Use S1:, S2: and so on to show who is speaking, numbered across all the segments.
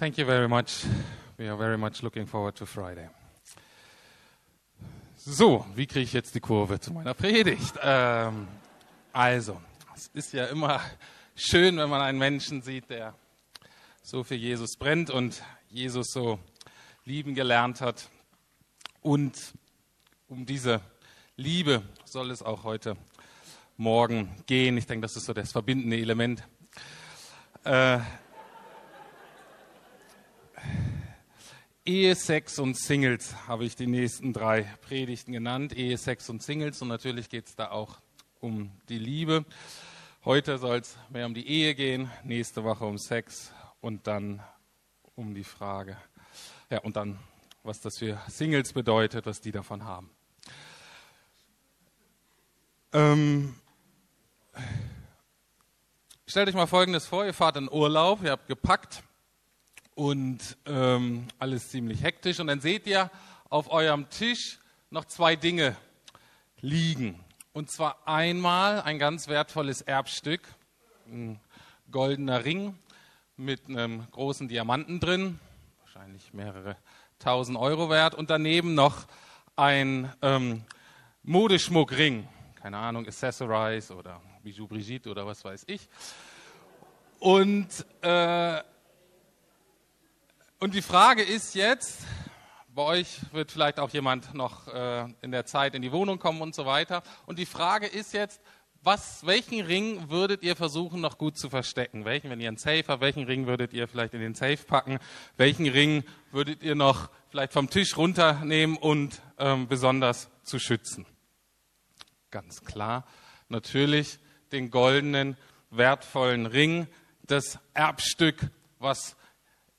S1: Thank you very much. We are very much looking forward to Friday. So, wie kriege ich jetzt die Kurve zu meiner Predigt? Ähm, also, es ist ja immer schön, wenn man einen Menschen sieht, der so für Jesus brennt und Jesus so lieben gelernt hat. Und um diese Liebe soll es auch heute Morgen gehen. Ich denke, das ist so das verbindende Element. Äh, Ehe, Sex und Singles habe ich die nächsten drei Predigten genannt. Ehe, Sex und Singles. Und natürlich geht es da auch um die Liebe. Heute soll es mehr um die Ehe gehen, nächste Woche um Sex und dann um die Frage, ja, und dann, was das für Singles bedeutet, was die davon haben. Ähm, stellt euch mal Folgendes vor, ihr fahrt in Urlaub, ihr habt gepackt und ähm, alles ziemlich hektisch. Und dann seht ihr auf eurem Tisch noch zwei Dinge liegen. Und zwar einmal ein ganz wertvolles Erbstück, ein goldener Ring mit einem großen Diamanten drin, wahrscheinlich mehrere tausend Euro wert. Und daneben noch ein ähm, Modeschmuckring, keine Ahnung, Accessorize oder Bijou Brigitte oder was weiß ich. Und äh, und die Frage ist jetzt, bei euch wird vielleicht auch jemand noch äh, in der Zeit in die Wohnung kommen und so weiter. Und die Frage ist jetzt, was, welchen Ring würdet ihr versuchen noch gut zu verstecken? Welchen, wenn ihr einen Safe habt, welchen Ring würdet ihr vielleicht in den Safe packen? Welchen Ring würdet ihr noch vielleicht vom Tisch runternehmen und ähm, besonders zu schützen? Ganz klar, natürlich den goldenen, wertvollen Ring, das Erbstück, was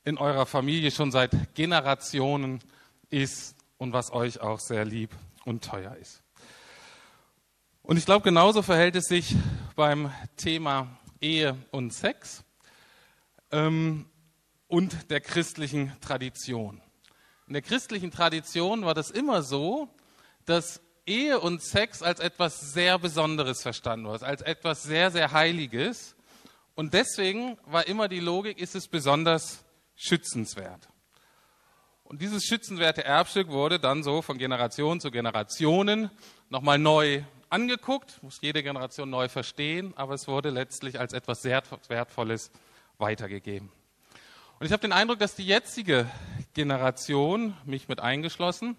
S1: in eurer Familie schon seit Generationen ist und was euch auch sehr lieb und teuer ist. Und ich glaube, genauso verhält es sich beim Thema Ehe und Sex ähm, und der christlichen Tradition. In der christlichen Tradition war das immer so, dass Ehe und Sex als etwas sehr Besonderes verstanden wurde, als etwas sehr, sehr Heiliges. Und deswegen war immer die Logik, ist es besonders schützenswert. Und dieses schützenswerte Erbstück wurde dann so von Generation zu Generationen nochmal neu angeguckt, muss jede Generation neu verstehen, aber es wurde letztlich als etwas sehr Wertvolles weitergegeben. Und ich habe den Eindruck, dass die jetzige Generation, mich mit eingeschlossen,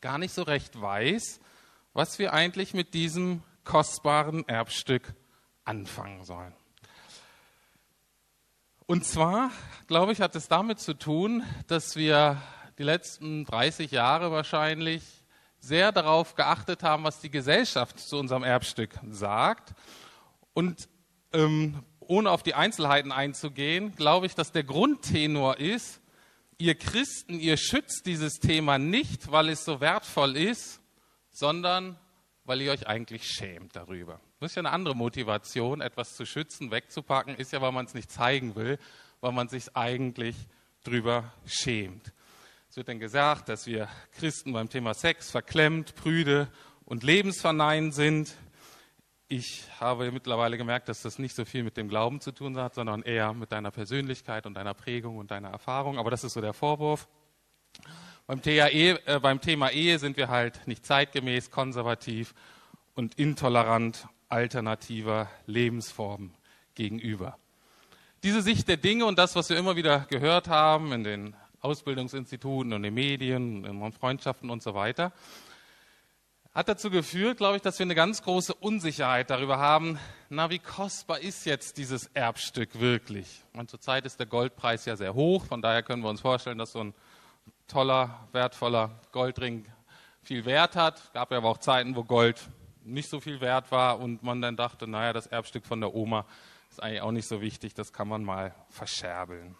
S1: gar nicht so recht weiß, was wir eigentlich mit diesem kostbaren Erbstück anfangen sollen. Und zwar, glaube ich, hat es damit zu tun, dass wir die letzten 30 Jahre wahrscheinlich sehr darauf geachtet haben, was die Gesellschaft zu unserem Erbstück sagt. Und ähm, ohne auf die Einzelheiten einzugehen, glaube ich, dass der Grundtenor ist, ihr Christen, ihr schützt dieses Thema nicht, weil es so wertvoll ist, sondern weil ihr euch eigentlich schämt darüber. Das ist ja eine andere Motivation, etwas zu schützen, wegzupacken, ist ja, weil man es nicht zeigen will, weil man sich eigentlich drüber schämt. Es wird dann gesagt, dass wir Christen beim Thema Sex verklemmt, prüde und lebensverneint sind. Ich habe mittlerweile gemerkt, dass das nicht so viel mit dem Glauben zu tun hat, sondern eher mit deiner Persönlichkeit und deiner Prägung und deiner Erfahrung. Aber das ist so der Vorwurf. Beim, THE, äh, beim Thema Ehe sind wir halt nicht zeitgemäß, konservativ und intolerant alternativer Lebensformen gegenüber. Diese Sicht der Dinge und das, was wir immer wieder gehört haben in den Ausbildungsinstituten und den Medien, in Freundschaften und so weiter, hat dazu geführt, glaube ich, dass wir eine ganz große Unsicherheit darüber haben, na, wie kostbar ist jetzt dieses Erbstück wirklich? Und zurzeit ist der Goldpreis ja sehr hoch, von daher können wir uns vorstellen, dass so ein toller, wertvoller Goldring viel Wert hat. Es gab ja aber auch Zeiten, wo Gold nicht so viel wert war und man dann dachte, naja, das Erbstück von der Oma ist eigentlich auch nicht so wichtig, das kann man mal verscherbeln.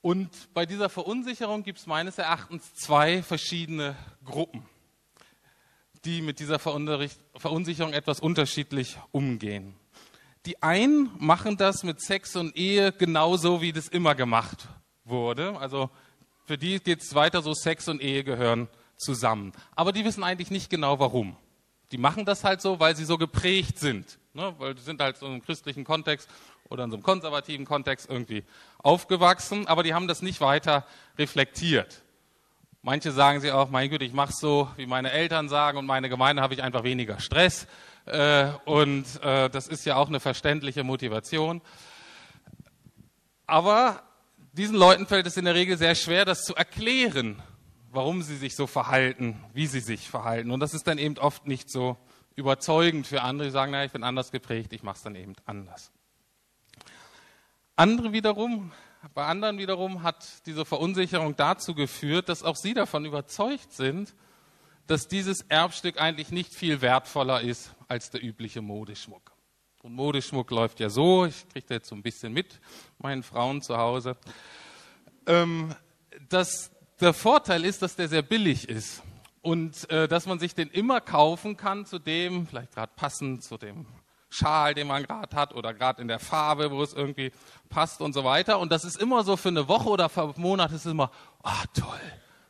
S1: Und bei dieser Verunsicherung gibt es meines Erachtens zwei verschiedene Gruppen, die mit dieser Verunsicherung etwas unterschiedlich umgehen. Die einen machen das mit Sex und Ehe genauso, wie das immer gemacht wurde. Also für die geht es weiter so, Sex und Ehe gehören zusammen. Aber die wissen eigentlich nicht genau warum. Die machen das halt so, weil sie so geprägt sind. Ne? Weil die sind halt so im christlichen Kontext oder in so einem konservativen Kontext irgendwie aufgewachsen, aber die haben das nicht weiter reflektiert. Manche sagen sie auch, mein Gott, ich mache so, wie meine Eltern sagen und meine Gemeinde habe ich einfach weniger Stress. Äh, und äh, das ist ja auch eine verständliche Motivation. Aber diesen Leuten fällt es in der Regel sehr schwer, das zu erklären, warum sie sich so verhalten, wie sie sich verhalten. Und das ist dann eben oft nicht so überzeugend für andere, die sagen, naja, ich bin anders geprägt, ich mache es dann eben anders. Andere wiederum, bei anderen wiederum hat diese Verunsicherung dazu geführt, dass auch sie davon überzeugt sind, dass dieses Erbstück eigentlich nicht viel wertvoller ist als der übliche Modeschmuck. Und Modeschmuck läuft ja so, ich kriege da jetzt so ein bisschen mit, meinen Frauen zu Hause, ähm, dass der Vorteil ist, dass der sehr billig ist und äh, dass man sich den immer kaufen kann zu dem, vielleicht gerade passend zu dem Schal, den man gerade hat oder gerade in der Farbe, wo es irgendwie passt und so weiter. Und das ist immer so für eine Woche oder für einen Monat ist es immer, ah toll,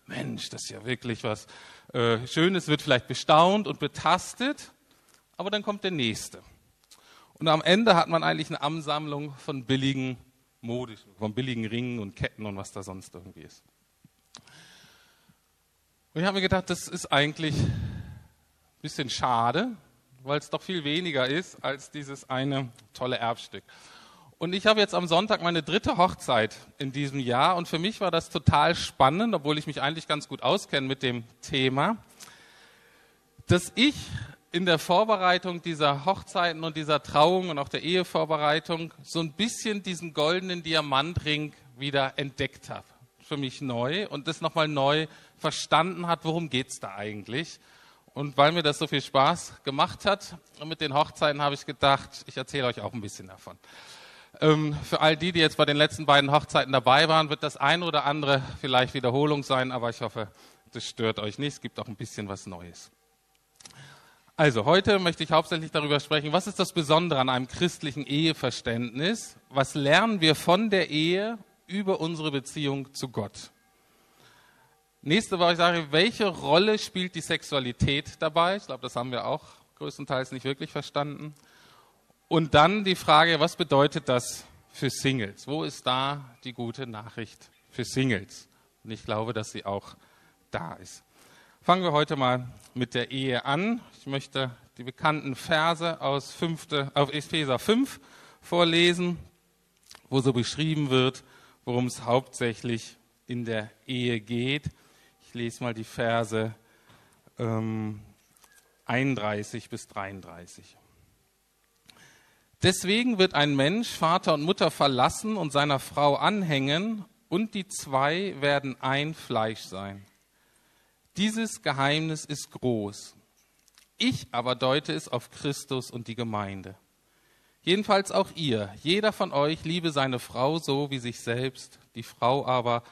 S1: Mensch, das ist ja wirklich was äh, Schönes, wird vielleicht bestaunt und betastet, aber dann kommt der nächste. Und am Ende hat man eigentlich eine Ansammlung von billigen Modischen, von billigen Ringen und Ketten und was da sonst irgendwie ist. Und ich habe mir gedacht, das ist eigentlich ein bisschen schade, weil es doch viel weniger ist als dieses eine tolle Erbstück. Und ich habe jetzt am Sonntag meine dritte Hochzeit in diesem Jahr und für mich war das total spannend, obwohl ich mich eigentlich ganz gut auskenne mit dem Thema, dass ich in der Vorbereitung dieser Hochzeiten und dieser Trauung und auch der Ehevorbereitung so ein bisschen diesen goldenen Diamantring wieder entdeckt habe. Für mich neu und das nochmal neu verstanden hat, worum geht es da eigentlich. Und weil mir das so viel Spaß gemacht hat mit den Hochzeiten, habe ich gedacht, ich erzähle euch auch ein bisschen davon. Ähm, für all die, die jetzt bei den letzten beiden Hochzeiten dabei waren, wird das ein oder andere vielleicht Wiederholung sein, aber ich hoffe, das stört euch nicht. Es gibt auch ein bisschen was Neues. Also heute möchte ich hauptsächlich darüber sprechen, was ist das Besondere an einem christlichen Eheverständnis? Was lernen wir von der Ehe über unsere Beziehung zu Gott? Nächste Woche sage ich, welche Rolle spielt die Sexualität dabei? Ich glaube, das haben wir auch größtenteils nicht wirklich verstanden. Und dann die Frage, was bedeutet das für Singles? Wo ist da die gute Nachricht für Singles? Und ich glaube, dass sie auch da ist. Fangen wir heute mal mit der Ehe an. Ich möchte die bekannten Verse aus 5, auf Epheser 5 vorlesen, wo so beschrieben wird, worum es hauptsächlich in der Ehe geht. Ich lese mal die Verse ähm, 31 bis 33. Deswegen wird ein Mensch Vater und Mutter verlassen und seiner Frau anhängen, und die zwei werden ein Fleisch sein. Dieses Geheimnis ist groß. Ich aber deute es auf Christus und die Gemeinde. Jedenfalls auch ihr, jeder von euch liebe seine Frau so wie sich selbst, die Frau aber,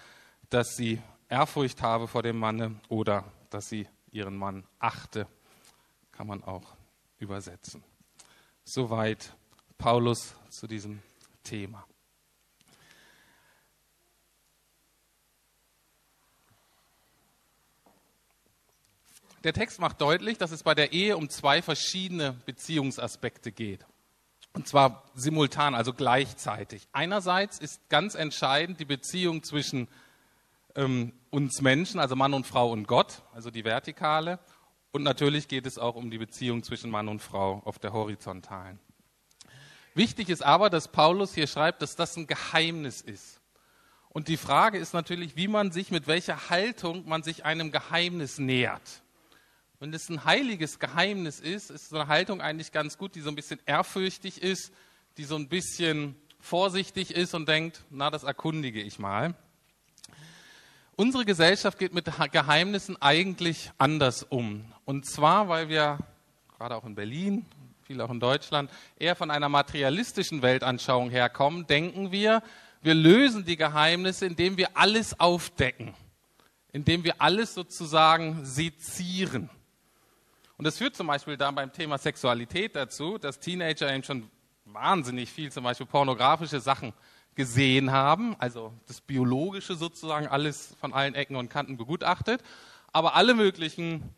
S1: dass sie Ehrfurcht habe vor dem Manne oder dass sie ihren Mann achte, kann man auch übersetzen. Soweit Paulus zu diesem Thema. Der Text macht deutlich, dass es bei der Ehe um zwei verschiedene Beziehungsaspekte geht. Und zwar simultan, also gleichzeitig. Einerseits ist ganz entscheidend die Beziehung zwischen ähm, uns Menschen, also Mann und Frau und Gott, also die vertikale. Und natürlich geht es auch um die Beziehung zwischen Mann und Frau auf der horizontalen. Wichtig ist aber, dass Paulus hier schreibt, dass das ein Geheimnis ist. Und die Frage ist natürlich, wie man sich, mit welcher Haltung man sich einem Geheimnis nähert. Wenn es ein heiliges Geheimnis ist, ist so eine Haltung eigentlich ganz gut, die so ein bisschen ehrfürchtig ist, die so ein bisschen vorsichtig ist und denkt, na, das erkundige ich mal. Unsere Gesellschaft geht mit Geheimnissen eigentlich anders um. Und zwar, weil wir, gerade auch in Berlin, viel auch in Deutschland, eher von einer materialistischen Weltanschauung herkommen, denken wir, wir lösen die Geheimnisse, indem wir alles aufdecken, indem wir alles sozusagen sezieren. Und das führt zum Beispiel dann beim Thema Sexualität dazu, dass Teenager eben schon wahnsinnig viel zum Beispiel pornografische Sachen gesehen haben, also das Biologische sozusagen alles von allen Ecken und Kanten begutachtet, aber alle möglichen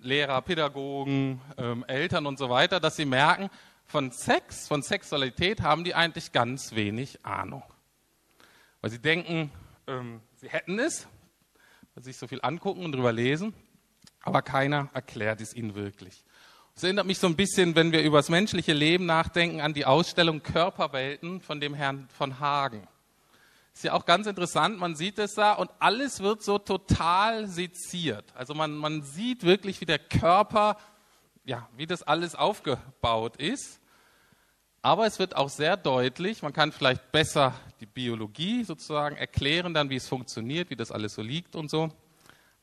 S1: Lehrer, Pädagogen, ähm, Eltern und so weiter, dass sie merken, von Sex, von Sexualität haben die eigentlich ganz wenig Ahnung. Weil sie denken, ähm, sie hätten es, weil sie sich so viel angucken und drüber lesen, aber keiner erklärt es ihnen wirklich. Es erinnert mich so ein bisschen, wenn wir über das menschliche Leben nachdenken, an die Ausstellung Körperwelten von dem Herrn von Hagen. Ist ja auch ganz interessant, man sieht es da und alles wird so total seziert. Also man, man sieht wirklich, wie der Körper, ja, wie das alles aufgebaut ist. Aber es wird auch sehr deutlich, man kann vielleicht besser die Biologie sozusagen erklären, dann wie es funktioniert, wie das alles so liegt und so.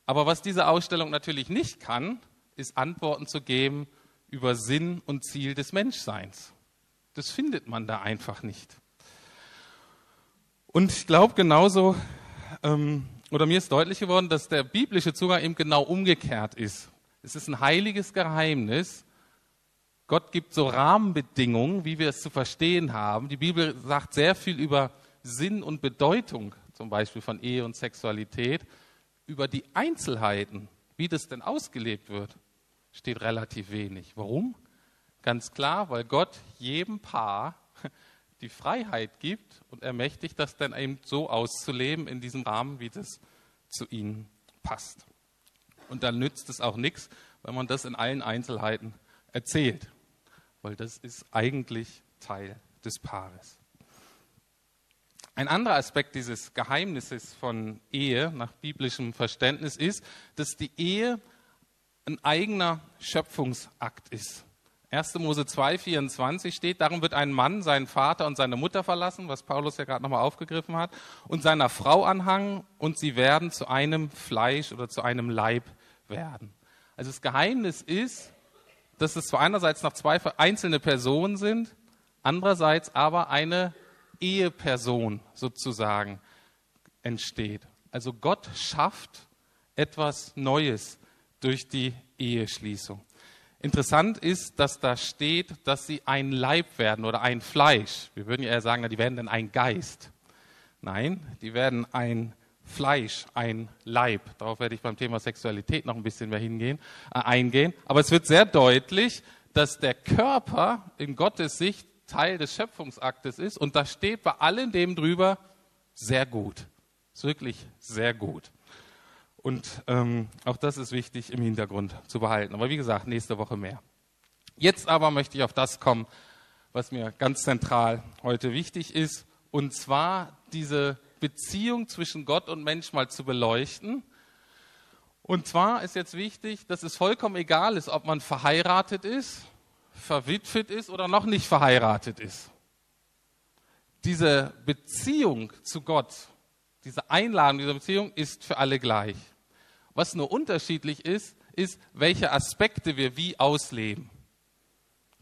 S1: Aber was diese Ausstellung natürlich nicht kann, ist Antworten zu geben über Sinn und Ziel des Menschseins. Das findet man da einfach nicht. Und ich glaube genauso, ähm, oder mir ist deutlich geworden, dass der biblische Zugang eben genau umgekehrt ist. Es ist ein heiliges Geheimnis. Gott gibt so Rahmenbedingungen, wie wir es zu verstehen haben. Die Bibel sagt sehr viel über Sinn und Bedeutung, zum Beispiel von Ehe und Sexualität. Über die Einzelheiten, wie das denn ausgelebt wird, steht relativ wenig. Warum? Ganz klar, weil Gott jedem Paar die Freiheit gibt und ermächtigt, das dann eben so auszuleben in diesem Rahmen, wie das zu ihnen passt. Und dann nützt es auch nichts, wenn man das in allen Einzelheiten erzählt, weil das ist eigentlich Teil des Paares. Ein anderer Aspekt dieses Geheimnisses von Ehe nach biblischem Verständnis ist, dass die Ehe ein eigener Schöpfungsakt ist. 1. Mose 2, 24 steht, darum wird ein Mann seinen Vater und seine Mutter verlassen, was Paulus ja gerade nochmal aufgegriffen hat, und seiner Frau anhangen und sie werden zu einem Fleisch oder zu einem Leib werden. Also das Geheimnis ist, dass es zwar einerseits noch zwei einzelne Personen sind, andererseits aber eine Eheperson sozusagen entsteht. Also Gott schafft etwas Neues durch die Eheschließung. Interessant ist, dass da steht, dass sie ein Leib werden oder ein Fleisch. Wir würden ja eher sagen, die werden dann ein Geist. Nein, die werden ein Fleisch, ein Leib. Darauf werde ich beim Thema Sexualität noch ein bisschen mehr hingehen, äh, eingehen. Aber es wird sehr deutlich, dass der Körper in Gottes Sicht Teil des Schöpfungsaktes ist. Und da steht bei allem dem drüber sehr gut. Ist wirklich sehr gut. Und ähm, auch das ist wichtig im Hintergrund zu behalten. Aber wie gesagt, nächste Woche mehr. Jetzt aber möchte ich auf das kommen, was mir ganz zentral heute wichtig ist. Und zwar diese Beziehung zwischen Gott und Mensch mal zu beleuchten. Und zwar ist jetzt wichtig, dass es vollkommen egal ist, ob man verheiratet ist, verwitwet ist oder noch nicht verheiratet ist. Diese Beziehung zu Gott diese Einladung dieser Beziehung ist für alle gleich. Was nur unterschiedlich ist, ist, welche Aspekte wir wie ausleben.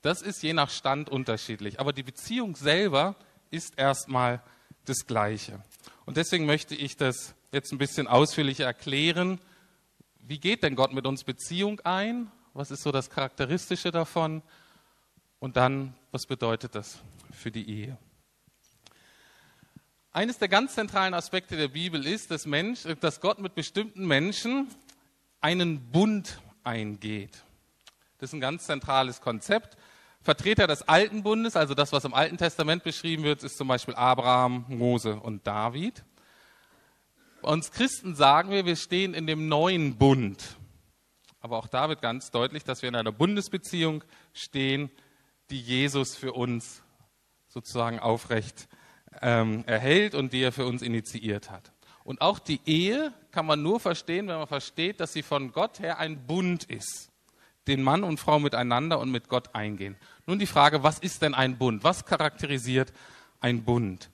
S1: Das ist je nach Stand unterschiedlich. Aber die Beziehung selber ist erstmal das Gleiche. Und deswegen möchte ich das jetzt ein bisschen ausführlicher erklären. Wie geht denn Gott mit uns Beziehung ein? Was ist so das Charakteristische davon? Und dann, was bedeutet das für die Ehe? Eines der ganz zentralen Aspekte der Bibel ist, dass, Mensch, dass Gott mit bestimmten Menschen einen Bund eingeht. Das ist ein ganz zentrales Konzept. Vertreter des Alten Bundes, also das, was im Alten Testament beschrieben wird, ist zum Beispiel Abraham, Mose und David. Bei uns Christen sagen wir, wir stehen in dem neuen Bund. Aber auch da wird ganz deutlich, dass wir in einer Bundesbeziehung stehen, die Jesus für uns sozusagen aufrecht ähm, erhält und die er für uns initiiert hat. Und auch die Ehe kann man nur verstehen, wenn man versteht, dass sie von Gott her ein Bund ist, den Mann und Frau miteinander und mit Gott eingehen. Nun die Frage, was ist denn ein Bund? Was charakterisiert ein Bund?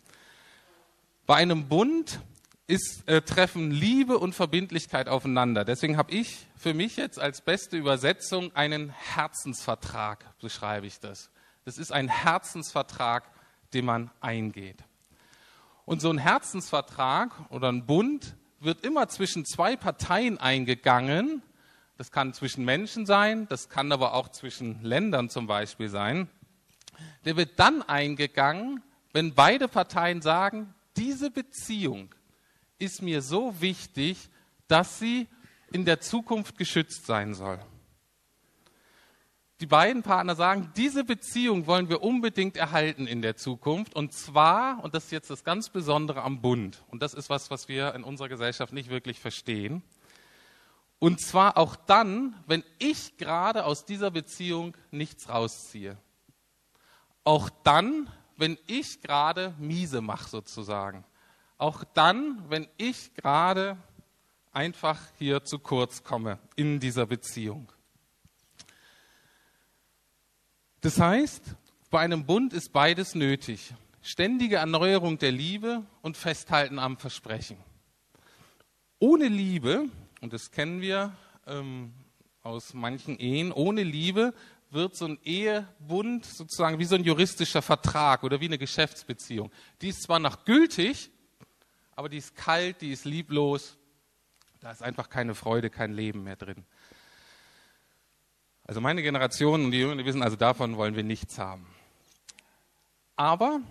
S1: Bei einem Bund ist, äh, treffen Liebe und Verbindlichkeit aufeinander. Deswegen habe ich für mich jetzt als beste Übersetzung einen Herzensvertrag, beschreibe ich das. Das ist ein Herzensvertrag, den man eingeht. Und so ein Herzensvertrag oder ein Bund wird immer zwischen zwei Parteien eingegangen. Das kann zwischen Menschen sein, das kann aber auch zwischen Ländern zum Beispiel sein. Der wird dann eingegangen, wenn beide Parteien sagen, diese Beziehung ist mir so wichtig, dass sie in der Zukunft geschützt sein soll. die beiden Partner sagen, diese Beziehung wollen wir unbedingt erhalten in der Zukunft. Und zwar, und das ist jetzt das ganz Besondere am Bund, und das ist was, was wir in unserer Gesellschaft nicht wirklich verstehen. Und zwar auch dann, wenn ich gerade aus dieser Beziehung nichts rausziehe. Auch dann, wenn ich gerade miese mache sozusagen. Auch dann, wenn ich gerade einfach hier zu kurz komme in dieser Beziehung. Das heißt, bei einem Bund ist beides nötig. Ständige Erneuerung der Liebe und Festhalten am Versprechen. Ohne Liebe, und das kennen wir ähm, aus manchen Ehen, ohne Liebe wird so ein Ehebund sozusagen wie so ein juristischer Vertrag oder wie eine Geschäftsbeziehung. Die ist zwar noch gültig, aber die ist kalt, die ist lieblos, da ist einfach keine Freude, kein Leben mehr drin. Also meine Generation und die Jüngeren die wissen, also davon wollen wir nichts haben. Aber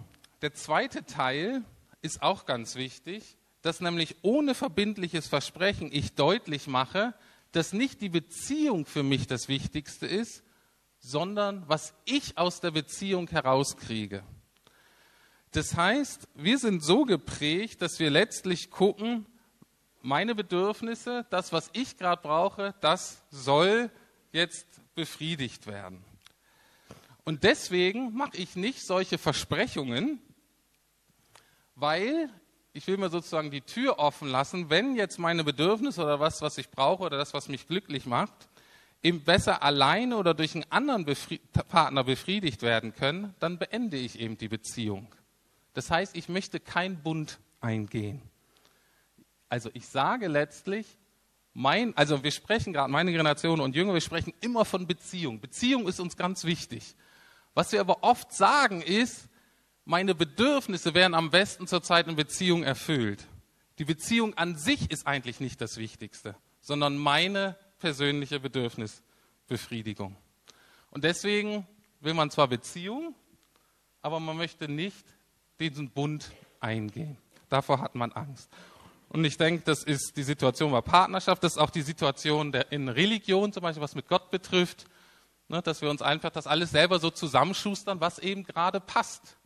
S1: der zweite Teil ist auch ganz wichtig, dass nämlich ohne verbindliches Versprechen ich deutlich mache, dass nicht die Beziehung für mich das Wichtigste ist, sondern was ich aus der Beziehung herauskriege. Das heißt, wir sind so geprägt, dass wir letztlich gucken, meine Bedürfnisse, das, was ich gerade brauche, das soll jetzt befriedigt werden. Und deswegen mache ich nicht solche Versprechungen, weil ich will mir sozusagen die Tür offen lassen, wenn jetzt meine Bedürfnisse oder was, was ich brauche oder das, was mich glücklich macht, eben besser alleine oder durch einen anderen Befri Partner befriedigt werden können, dann beende ich eben die Beziehung. Das heißt, ich möchte keinen Bund eingehen. Also ich sage letztlich, mein, also wir sprechen gerade, meine Generation und Jünger, wir sprechen immer von Beziehung. Beziehung ist uns ganz wichtig. Was wir aber oft sagen ist, meine Bedürfnisse werden am besten zurzeit in Beziehung erfüllt. Die Beziehung an sich ist eigentlich nicht das Wichtigste, sondern meine persönliche Bedürfnisbefriedigung. Und deswegen will man zwar Beziehung, aber man möchte nicht diesen Bund eingehen. Davor hat man Angst. Und ich denke, das ist die Situation bei Partnerschaft, das ist auch die Situation der, in Religion, zum Beispiel was mit Gott betrifft, ne, dass wir uns einfach das alles selber so zusammenschustern, was eben gerade passt.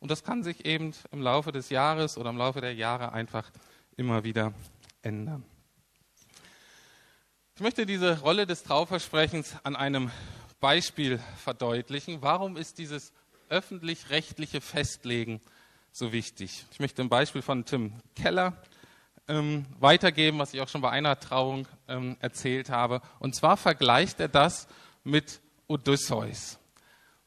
S1: Und das kann sich eben im Laufe des Jahres oder im Laufe der Jahre einfach immer wieder ändern. Ich möchte diese Rolle des Trauversprechens an einem Beispiel verdeutlichen. Warum ist dieses öffentlich-rechtliche Festlegen so wichtig? Ich möchte ein Beispiel von Tim Keller ähm, weitergeben, was ich auch schon bei einer Trauung ähm, erzählt habe. Und zwar vergleicht er das mit Odysseus.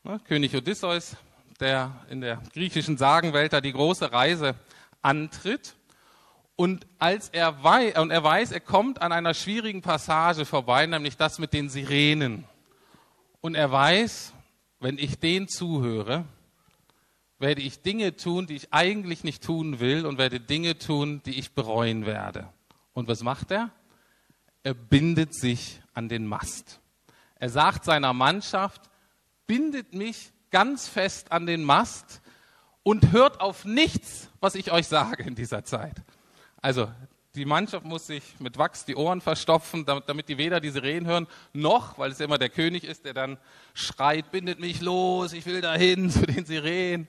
S1: Ne, König Odysseus, der in der griechischen Sagenwelt da die große Reise antritt. Und als er weiß, und er weiß, er kommt an einer schwierigen Passage vorbei, nämlich das mit den Sirenen. Und er weiß, wenn ich denen zuhöre, werde ich Dinge tun, die ich eigentlich nicht tun will und werde Dinge tun, die ich bereuen werde. Und was macht er? Er bindet sich an den Mast. Er sagt seiner Mannschaft, bindet mich ganz fest an den Mast und hört auf nichts, was ich euch sage in dieser Zeit. Also die Mannschaft muss sich mit Wachs die Ohren verstopfen, damit, damit die weder diese Reden hören, noch, weil es immer der König ist, der dann schreit, bindet mich los, ich will dahin zu den Sirenen.